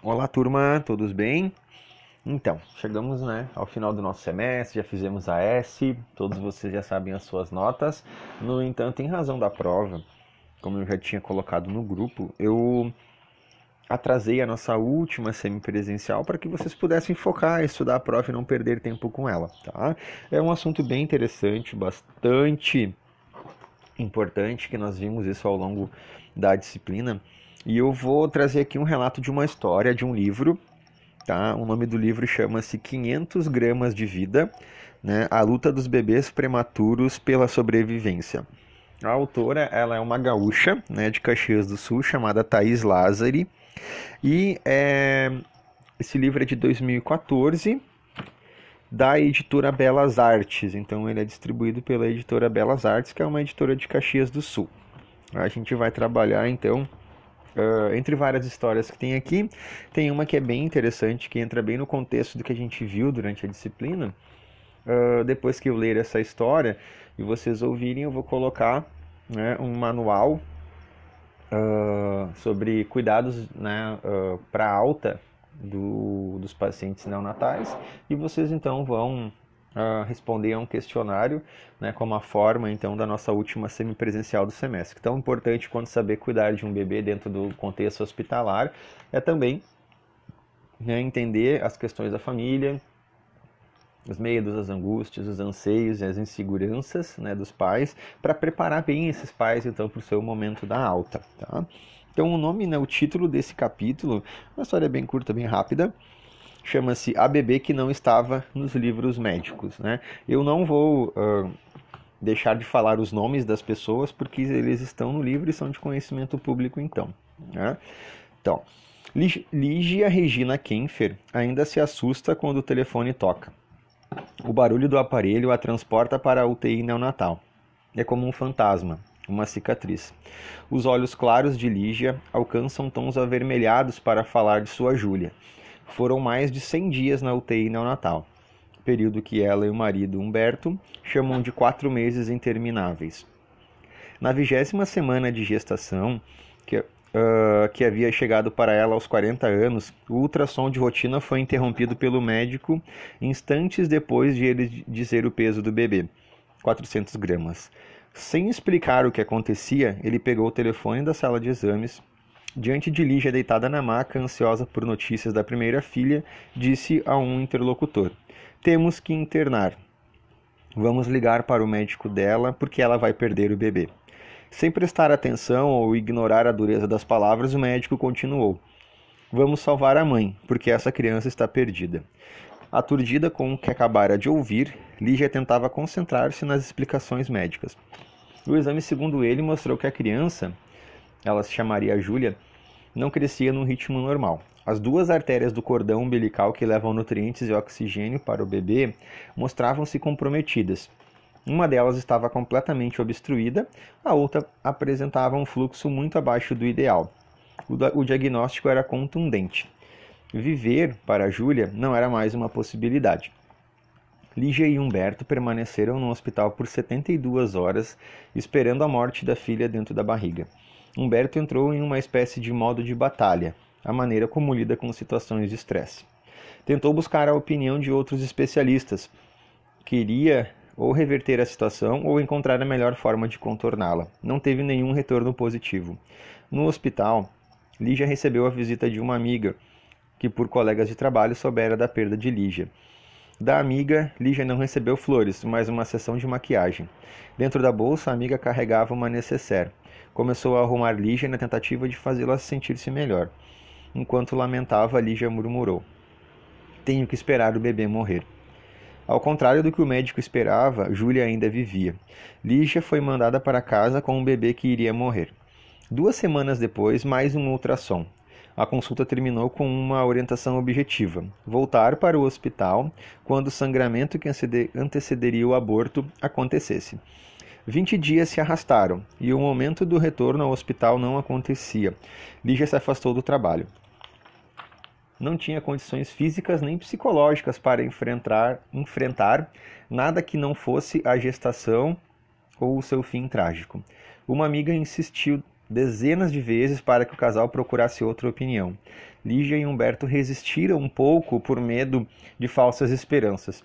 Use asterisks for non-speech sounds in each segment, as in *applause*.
Olá, turma, todos bem? Então, chegamos né, ao final do nosso semestre, já fizemos a S, todos vocês já sabem as suas notas. No entanto, em razão da prova, como eu já tinha colocado no grupo, eu atrasei a nossa última semipresencial para que vocês pudessem focar, estudar a prova e não perder tempo com ela, tá? É um assunto bem interessante, bastante importante, que nós vimos isso ao longo da disciplina e eu vou trazer aqui um relato de uma história, de um livro. Tá? O nome do livro chama-se 500 Gramas de Vida, né? A luta dos bebês prematuros pela sobrevivência. A autora ela é uma gaúcha né, de Caxias do Sul, chamada Thaís Lázari. E é, esse livro é de 2014, da editora Belas Artes. Então ele é distribuído pela editora Belas Artes, que é uma editora de Caxias do Sul. A gente vai trabalhar então Uh, entre várias histórias que tem aqui, tem uma que é bem interessante, que entra bem no contexto do que a gente viu durante a disciplina. Uh, depois que eu ler essa história e vocês ouvirem, eu vou colocar né, um manual uh, sobre cuidados né, para alta do, dos pacientes neonatais e vocês então vão uh, responder a um questionário, né, como a forma então da nossa última semipresencial do semestre. Tão importante quanto saber cuidar de um bebê dentro do contexto hospitalar é também né, entender as questões da família, os medos, as angústias, os anseios e as inseguranças né, dos pais, para preparar bem esses pais então para o seu momento da alta. Tá? Então o nome, né, o título desse capítulo, uma história bem curta, bem rápida, chama-se A Bebê que não estava nos livros médicos. Né? Eu não vou uh, deixar de falar os nomes das pessoas porque eles estão no livro e são de conhecimento público então. Né? Então, Lígia Regina Kenfer ainda se assusta quando o telefone toca. O barulho do aparelho a transporta para a UTI neonatal. É como um fantasma, uma cicatriz. Os olhos claros de Lígia alcançam tons avermelhados para falar de sua Júlia foram mais de 100 dias na UTI neonatal, período que ela e o marido Humberto chamam de quatro meses intermináveis. Na vigésima semana de gestação, que, uh, que havia chegado para ela aos 40 anos, o ultrassom de rotina foi interrompido pelo médico instantes depois de ele dizer o peso do bebê, 400 gramas. Sem explicar o que acontecia, ele pegou o telefone da sala de exames, Diante de Lígia deitada na maca, ansiosa por notícias da primeira filha, disse a um interlocutor: Temos que internar. Vamos ligar para o médico dela porque ela vai perder o bebê. Sem prestar atenção ou ignorar a dureza das palavras, o médico continuou: Vamos salvar a mãe, porque essa criança está perdida. Aturdida com o que acabara de ouvir, Lígia tentava concentrar-se nas explicações médicas. O exame, segundo ele, mostrou que a criança, ela se chamaria Júlia, não crescia num ritmo normal. As duas artérias do cordão umbilical que levam nutrientes e oxigênio para o bebê mostravam-se comprometidas. Uma delas estava completamente obstruída, a outra apresentava um fluxo muito abaixo do ideal. O, diagnóstico era contundente. Viver, para Júlia, não era mais uma possibilidade. Lígia e Humberto permaneceram no hospital por 72 horas, esperando a morte da filha dentro da barriga. Humberto entrou em uma espécie de modo de batalha, a maneira como lida com situações de estresse. Tentou buscar a opinião de outros especialistas. Queria ou reverter a situação ou encontrar a melhor forma de contorná-la. Não teve nenhum retorno positivo. No hospital, Lígia recebeu a visita de uma amiga, que por colegas de trabalho soubera da perda de Lígia. Da amiga, Lígia não recebeu flores, mas uma sessão de maquiagem. Dentro da bolsa, a amiga carregava uma necessaire. Começou a arrumar Lígia na tentativa de fazê-la sentir-se melhor. Enquanto lamentava, Lígia murmurou: Tenho que esperar o bebê morrer. Ao contrário do que o médico esperava, Júlia ainda vivia. Lígia foi mandada para casa com um bebê que iria morrer. Duas semanas depois, mais um ultrassom. A consulta terminou com uma orientação objetiva: voltar para o hospital quando o sangramento que antecederia o aborto acontecesse. Vinte dias se arrastaram e o momento do retorno ao hospital não acontecia. Lígia se afastou do trabalho. Não tinha condições físicas nem psicológicas para enfrentar, enfrentar nada que não fosse a gestação ou o seu fim trágico. Uma amiga insistiu dezenas de vezes para que o casal procurasse outra opinião. Lígia e Humberto resistiram um pouco por medo de falsas esperanças.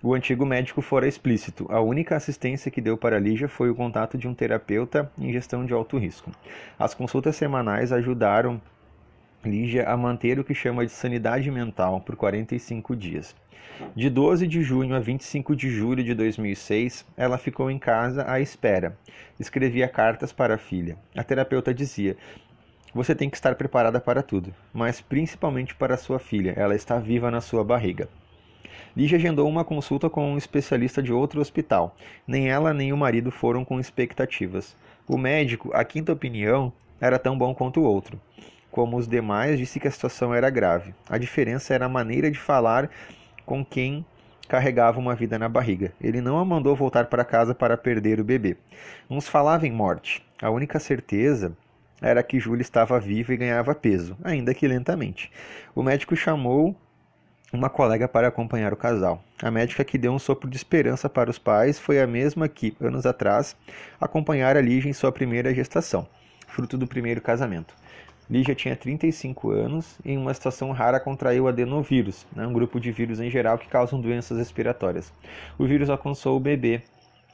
O antigo médico fora explícito. A única assistência que deu para Lígia foi o contato de um terapeuta em gestão de alto risco. As consultas semanais ajudaram Lígia a manter o que chama de sanidade mental por 45 dias. De 12 de junho a 25 de julho de 2006, ela ficou em casa à espera. Escrevia cartas para a filha. A terapeuta dizia: Você tem que estar preparada para tudo, mas principalmente para sua filha. Ela está viva na sua barriga. Lígia agendou uma consulta com um especialista de outro hospital. Nem ela nem o marido foram com expectativas. O médico, a quinta opinião, era tão bom quanto o outro. Como os demais, disse que a situação era grave. A diferença era a maneira de falar com quem carregava uma vida na barriga. Ele não a mandou voltar para casa para perder o bebê. Uns falavam em morte. A única certeza era que Júlia estava viva e ganhava peso, ainda que lentamente. O médico chamou uma colega para acompanhar o casal. A médica que deu um sopro de esperança para os pais foi a mesma que, anos atrás, acompanhara Lígia em sua primeira gestação, fruto do primeiro casamento. Lígia tinha 35 anos e, em uma situação rara, contraiu adenovírus, né, um grupo de vírus em geral que causam doenças respiratórias. O vírus alcançou o bebê,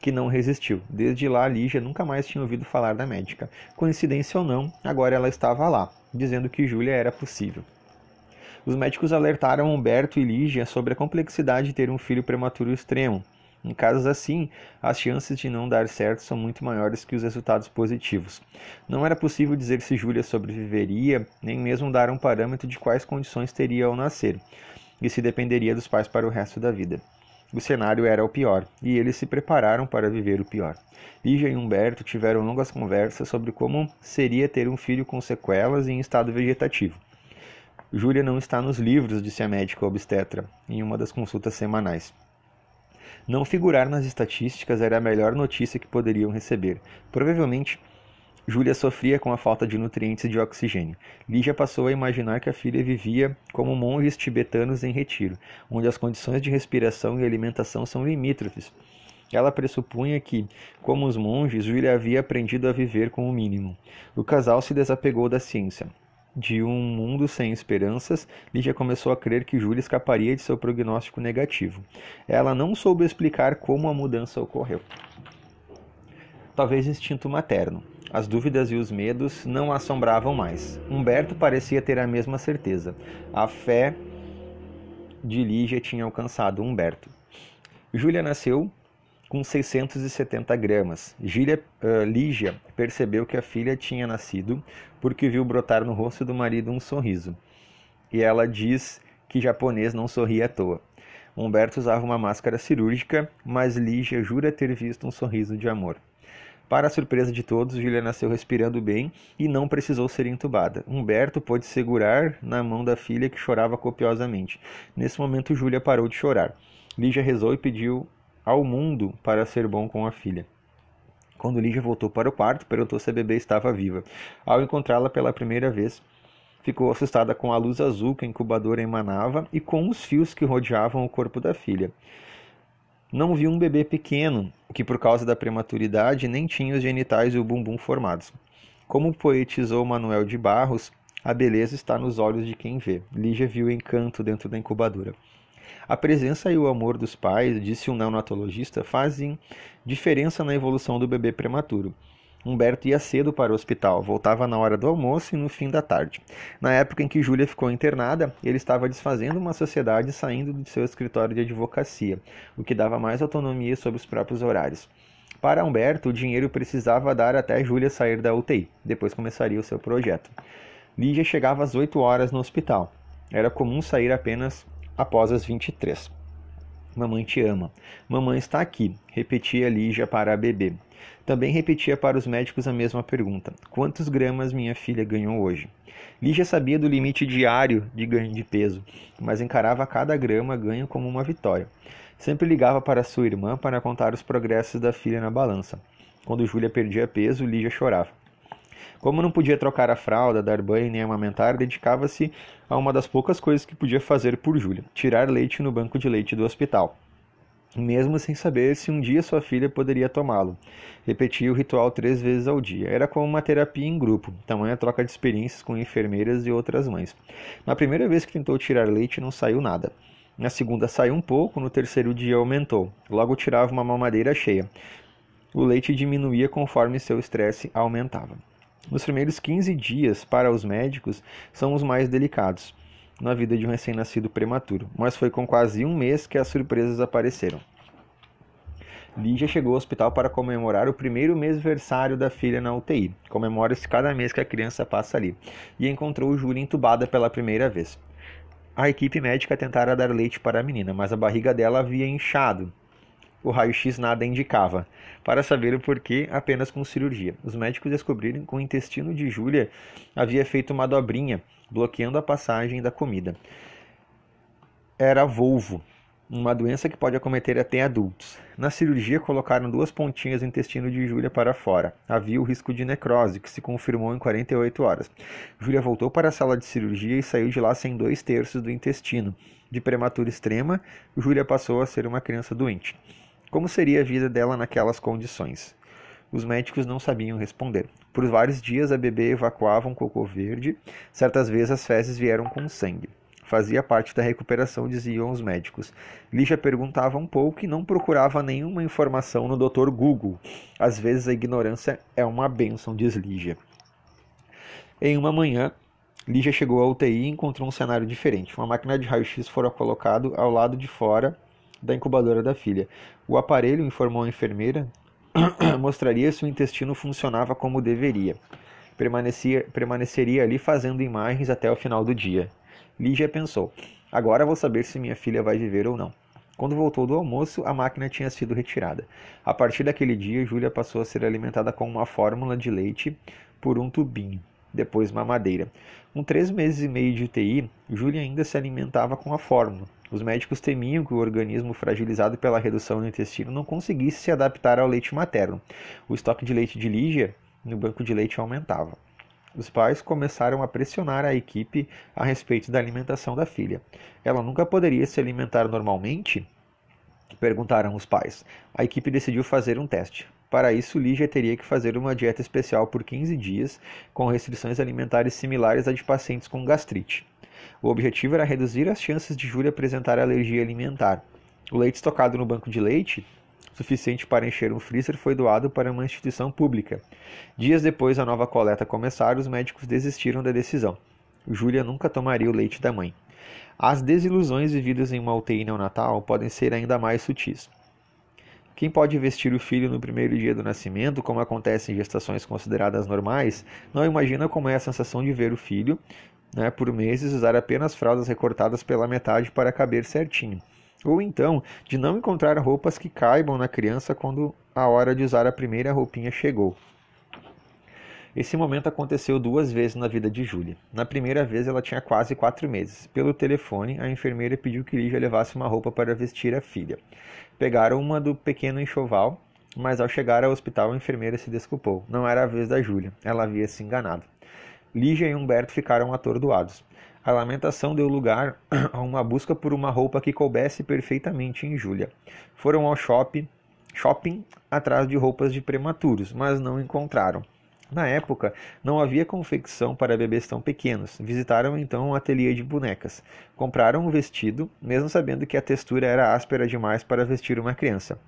que não resistiu. Desde lá, Lígia nunca mais tinha ouvido falar da médica. Coincidência ou não, agora ela estava lá, dizendo que Júlia era possível. Os médicos alertaram Humberto e Lígia sobre a complexidade de ter um filho prematuro extremo. Em casos assim, as chances de não dar certo são muito maiores que os resultados positivos. Não era possível dizer se Júlia sobreviveria, nem mesmo dar um parâmetro de quais condições teria ao nascer, e se dependeria dos pais para o resto da vida. O cenário era o pior, e eles se prepararam para viver o pior. Lígia e Humberto tiveram longas conversas sobre como seria ter um filho com sequelas e em estado vegetativo. Júlia não está nos livros, disse a médica obstetra, em uma das consultas semanais. Não figurar nas estatísticas era a melhor notícia que poderiam receber. Provavelmente, Júlia sofria com a falta de nutrientes e de oxigênio. Lígia passou a imaginar que a filha vivia como monges tibetanos em retiro, onde as condições de respiração e alimentação são limítrofes. Ela pressupunha que, como os monges, Júlia havia aprendido a viver com o mínimo. O casal se desapegou da ciência de um mundo sem esperanças, Lígia começou a crer que Júlia escaparia de seu prognóstico negativo. Ela não soube explicar como a mudança ocorreu. Talvez instinto materno. As dúvidas e os medos não a assombravam mais. Humberto parecia ter a mesma certeza. A fé de Lígia tinha alcançado Humberto. Júlia nasceu com 670 gramas. Gília, uh, Lígia percebeu que a filha tinha nascido porque viu brotar no rosto do marido um sorriso. E ela diz que japonês não sorria à toa. Humberto usava uma máscara cirúrgica, mas Lígia jura ter visto um sorriso de amor. Para a surpresa de todos, Júlia nasceu respirando bem e não precisou ser entubada. Humberto pôde segurar na mão da filha que chorava copiosamente. Nesse momento, Júlia parou de chorar. Lígia rezou e pediu ao mundo para ser bom com a filha. Quando Lígia voltou para o quarto, perguntou se a bebê estava viva. Ao encontrá-la pela primeira vez, ficou assustada com a luz azul que a incubadora emanava e com os fios que rodeavam o corpo da filha. Não viu um bebê pequeno, que por causa da prematuridade nem tinha os genitais e o bumbum formados. Como poetizou Manuel de Barros, a beleza está nos olhos de quem vê. Lígia viu encanto dentro da incubadora. A presença e o amor dos pais, disse um neonatologista, fazem diferença na evolução do bebê prematuro. Humberto ia cedo para o hospital, voltava na hora do almoço e no fim da tarde. Na época em que Júlia ficou internada, ele estava desfazendo uma sociedade saindo de seu escritório de advocacia, o que dava mais autonomia sobre os próprios horários. Para Humberto, o dinheiro precisava dar até Júlia sair da UTI, depois começaria o seu projeto. Lígia chegava às 8 horas no hospital. Era comum sair apenas após as 23. Mamãe te ama. Mamãe está aqui, repetia Lígia para a bebê. Também repetia para os médicos a mesma pergunta: Quantos gramas minha filha ganhou hoje? Lígia sabia do limite diário de ganho de peso, mas encarava cada grama ganho como uma vitória. Sempre ligava para sua irmã para contar os progressos da filha na balança. Quando Júlia perdia peso, Lígia chorava. Como não podia trocar a fralda, dar banho nem amamentar, dedicava-se a uma das poucas coisas que podia fazer por Júlia: tirar leite no banco de leite do hospital. mesmo sem saber se um dia sua filha poderia tomá-lo. Repetia o ritual três vezes ao dia. Era como uma terapia em grupo, tamanha troca de experiências com enfermeiras e outras mães. Na primeira vez que tentou tirar leite, não saiu nada. Na segunda saiu um pouco, no terceiro dia aumentou. Logo tirava uma mamadeira cheia. O leite diminuía conforme seu estresse aumentava. Nos primeiros 15 dias, para os médicos, são os mais delicados na vida de um recém-nascido prematuro, mas foi com quase um mês que as surpresas apareceram. Lígia chegou ao hospital para comemorar o primeiro mêsversário da filha na UTI. Comemora-se cada mês que a criança passa ali. E encontrou Júlia entubada pela primeira vez. A equipe médica tentara dar leite para a menina, mas a barriga dela havia inchado. O raio-x nada indicava. Para saber o porquê, apenas com cirurgia. Os médicos descobriram que o intestino de Júlia havia feito uma dobrinha, bloqueando a passagem da comida. Era volvo, uma doença que pode acometer até adultos. Na cirurgia, colocaram duas pontinhas do intestino de Júlia para fora. Havia o risco de necrose, que se confirmou em 48 horas. Júlia voltou para a sala de cirurgia e saiu de lá sem dois terços do intestino. De prematura extrema, Júlia passou a ser uma criança doente. Como seria a vida dela naquelas condições? Os médicos não sabiam responder. Por vários dias a bebê evacuava um cocô verde, certas vezes as fezes vieram com sangue. Fazia parte da recuperação, diziam os médicos. Lígia perguntava um pouco e não procurava nenhuma informação no Dr. Google. Às vezes a ignorância é uma bênção, diz Lígia. Em uma manhã, Lígia chegou à UTI e encontrou um cenário diferente. Uma máquina de raio-x fora colocado ao lado de fora da incubadora da filha. O aparelho, informou a enfermeira, *clears throat* mostraria se o intestino funcionava como deveria. Permanecia, permaneceria ali fazendo imagens até o final do dia. Lígia pensou: agora vou saber se minha filha vai viver ou não. Quando voltou do almoço, a máquina tinha sido retirada. A partir daquele dia, Júlia passou a ser alimentada com uma fórmula de leite por um tubinho, depois mamadeira. Com três meses e meio de UTI, Júlia ainda se alimentava com a fórmula. Os médicos temiam que o organismo fragilizado pela redução do intestino não conseguisse se adaptar ao leite materno. O estoque de leite de Lígia no banco de leite aumentava. Os pais começaram a pressionar a equipe a respeito da alimentação da filha. Ela nunca poderia se alimentar normalmente? Perguntaram os pais. A equipe decidiu fazer um teste. Para isso, Lígia teria que fazer uma dieta especial por 15 dias, com restrições alimentares similares à de pacientes com gastrite. O objetivo era reduzir as chances de Júlia apresentar alergia alimentar. O leite estocado no banco de leite, suficiente para encher um freezer, foi doado para uma instituição pública. Dias depois da nova coleta começar, os médicos desistiram da decisão. Júlia nunca tomaria o leite da mãe. As desilusões vividas em uma UTI neonatal podem ser ainda mais sutis. Quem pode vestir o filho no primeiro dia do nascimento, como acontece em gestações consideradas normais, não imagina como é a sensação de ver o filho, né, por meses usar apenas fraldas recortadas pela metade para caber certinho. Ou então, de não encontrar roupas que caibam na criança quando a hora de usar a primeira roupinha chegou. Esse momento aconteceu duas vezes na vida de Júlia. Na primeira vez, ela tinha quase quatro meses. Pelo telefone, a enfermeira pediu que Lígia levasse uma roupa para vestir a filha. Pegaram uma do pequeno enxoval, mas ao chegar ao hospital, a enfermeira se desculpou. Não era a vez da Júlia. Ela havia se enganado. Lígia e Humberto ficaram atordoados. A lamentação deu lugar *clears throat* a uma busca por uma roupa que coubesse perfeitamente em Júlia. Foram ao shopping, shopping atrás de roupas de prematuros, mas não encontraram. Na época, não havia confecção para bebês tão pequenos. Visitaram então um ateliê de bonecas. Compraram um vestido, mesmo sabendo que a textura era áspera demais para vestir uma criança.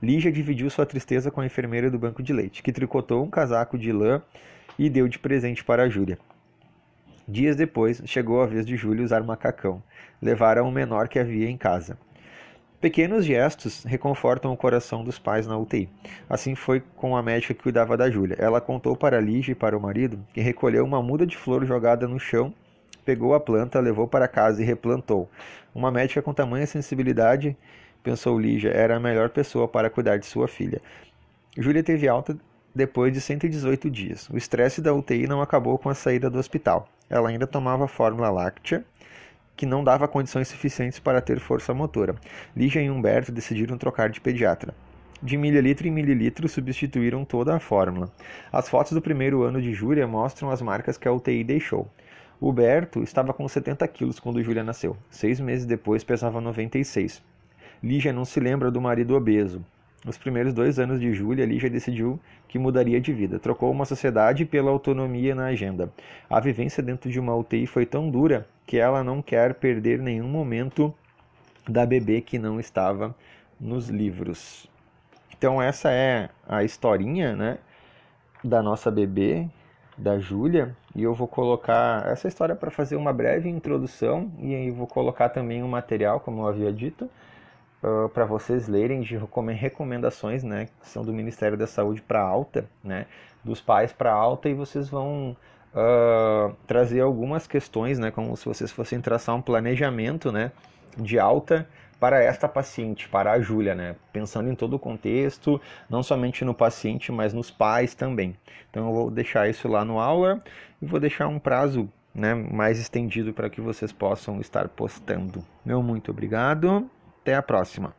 Lígia dividiu sua tristeza com a enfermeira do banco de leite, que tricotou um casaco de lã e deu de presente para Júlia. Dias depois, chegou a vez de Júlia usar macacão. Levaram o menor que havia em casa. Pequenos gestos reconfortam o coração dos pais na UTI. Assim foi com a médica que cuidava da Júlia. Ela contou para Lígia e para o marido que recolheu uma muda de flor jogada no chão, pegou a planta, levou para casa e replantou. Uma médica com tamanha sensibilidade, pensou Lígia, era a melhor pessoa para cuidar de sua filha. Júlia teve alta depois de 118 dias. O estresse da UTI não acabou com a saída do hospital. Ela ainda tomava fórmula láctea, que não dava condições suficientes para ter força motora. Lígia e Humberto decidiram trocar de pediatra. De mililitro em mililitro substituíram toda a fórmula. As fotos do primeiro ano de Júlia mostram as marcas que a UTI deixou. Humberto estava com 70 quilos quando Júlia nasceu. Seis meses depois pesava 96. Lígia não se lembra do marido obeso. Nos primeiros dois anos de Júlia, Lígia decidiu que mudaria de vida. Trocou uma sociedade pela autonomia na agenda. A vivência dentro de uma UTI foi tão dura que ela não quer perder nenhum momento da bebê que não estava nos livros. Então essa é a historinha, né, da nossa bebê, da Júlia, e eu vou colocar essa história para fazer uma breve introdução e aí vou colocar também um material, como eu havia dito, uh, para vocês lerem de recomendações, né, que são do Ministério da Saúde para alta, né, dos pais para alta, e vocês vão uh, trazer algumas questões, né, como se vocês fossem traçar um planejamento, né, de alta para esta paciente, para a Júlia, né? Pensando em todo o contexto, não somente no paciente, mas nos pais também. Então eu vou deixar isso lá no aula e vou deixar um prazo né, mais estendido para que vocês possam estar postando. Meu muito obrigado, até a próxima.